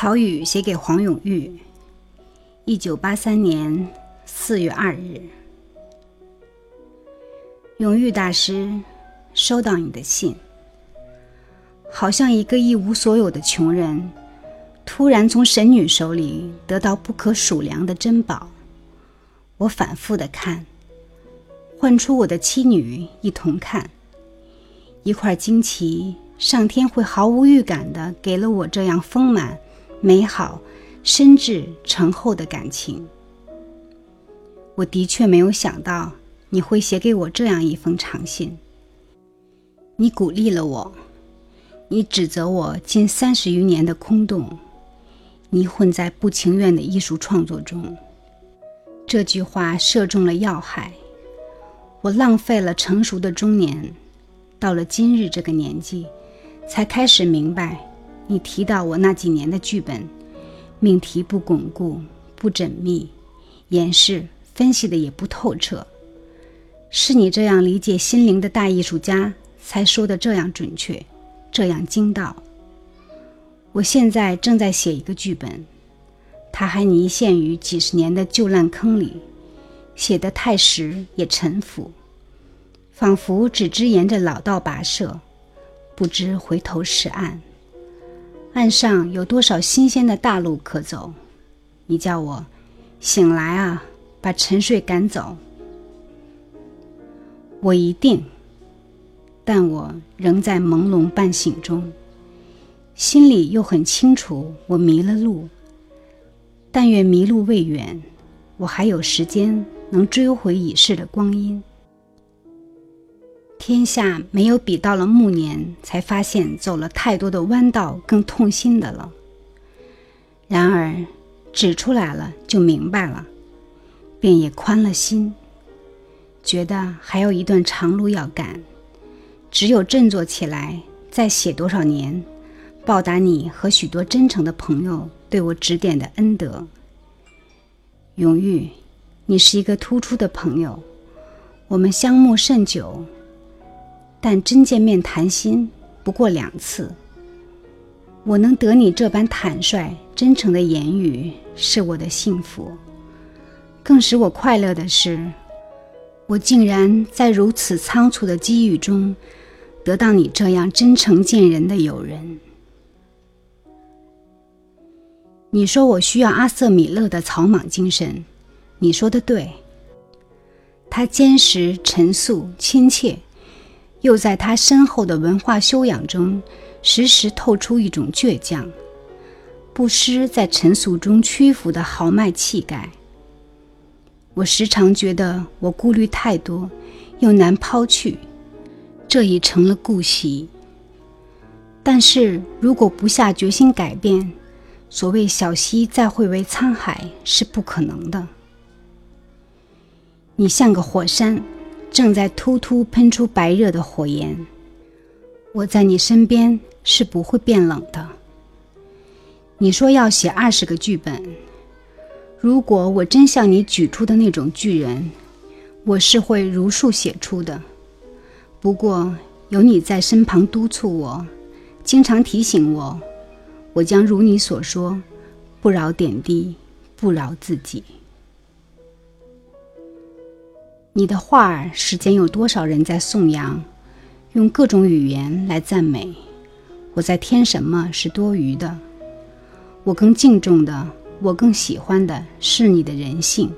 曹禺写给黄永玉，一九八三年四月二日。永玉大师，收到你的信，好像一个一无所有的穷人，突然从神女手里得到不可数量的珍宝。我反复的看，唤出我的妻女一同看，一块惊奇，上天会毫无预感的给了我这样丰满。美好、深挚、醇厚的感情，我的确没有想到你会写给我这样一封长信。你鼓励了我，你指责我近三十余年的空洞，你混在不情愿的艺术创作中。这句话射中了要害。我浪费了成熟的中年，到了今日这个年纪，才开始明白。你提到我那几年的剧本，命题不巩固、不缜密，演示分析的也不透彻。是你这样理解心灵的大艺术家，才说的这样准确，这样精到。我现在正在写一个剧本，它还泥陷于几十年的旧烂坑里，写得太实也沉浮，仿佛只知沿着老道跋涉，不知回头是岸。岸上有多少新鲜的大路可走？你叫我醒来啊，把沉睡赶走。我一定，但我仍在朦胧半醒中，心里又很清楚我迷了路。但愿迷路未远，我还有时间能追回已逝的光阴。天下没有比到了暮年才发现走了太多的弯道更痛心的了。然而，指出来了就明白了，便也宽了心，觉得还有一段长路要赶。只有振作起来，再写多少年，报答你和许多真诚的朋友对我指点的恩德。永玉，你是一个突出的朋友，我们相慕甚久。但真见面谈心不过两次，我能得你这般坦率真诚的言语，是我的幸福。更使我快乐的是，我竟然在如此仓促的机遇中，得到你这样真诚见人的友人。你说我需要阿瑟·米勒的草莽精神，你说的对。他坚实、陈肃、亲切。又在他深厚的文化修养中，时时透出一种倔强，不失在尘俗中屈服的豪迈气概。我时常觉得我顾虑太多，又难抛去，这已成了固习。但是如果不下决心改变，所谓小溪再会为沧海是不可能的。你像个火山。正在突突喷出白热的火焰，我在你身边是不会变冷的。你说要写二十个剧本，如果我真像你举出的那种巨人，我是会如数写出的。不过有你在身旁督促我，经常提醒我，我将如你所说，不饶点滴，不饶自己。你的画儿，世间有多少人在颂扬，用各种语言来赞美？我在添什么是多余的？我更敬重的，我更喜欢的是你的人性，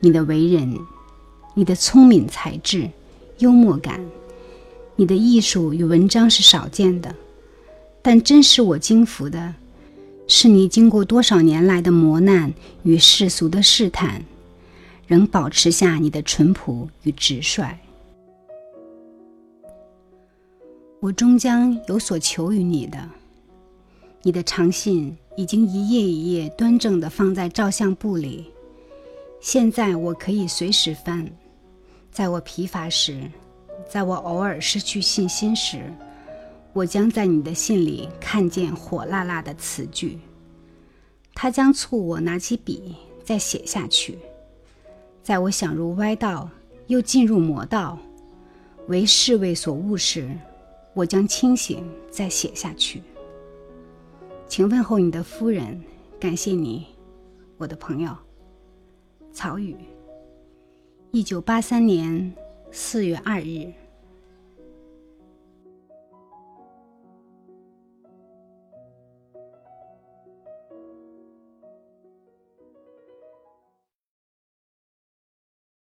你的为人，你的聪明才智、幽默感，你的艺术与文章是少见的，但真使我惊服的，是你经过多少年来的磨难与世俗的试探。仍保持下你的淳朴与直率。我终将有所求于你的。你的长信已经一页一页端正地放在照相簿里，现在我可以随时翻。在我疲乏时，在我偶尔失去信心时，我将在你的信里看见火辣辣的词句，它将促我拿起笔再写下去。在我想入歪道，又进入魔道，为侍卫所误时，我将清醒再写下去。请问候你的夫人，感谢你，我的朋友。曹禺，一九八三年四月二日。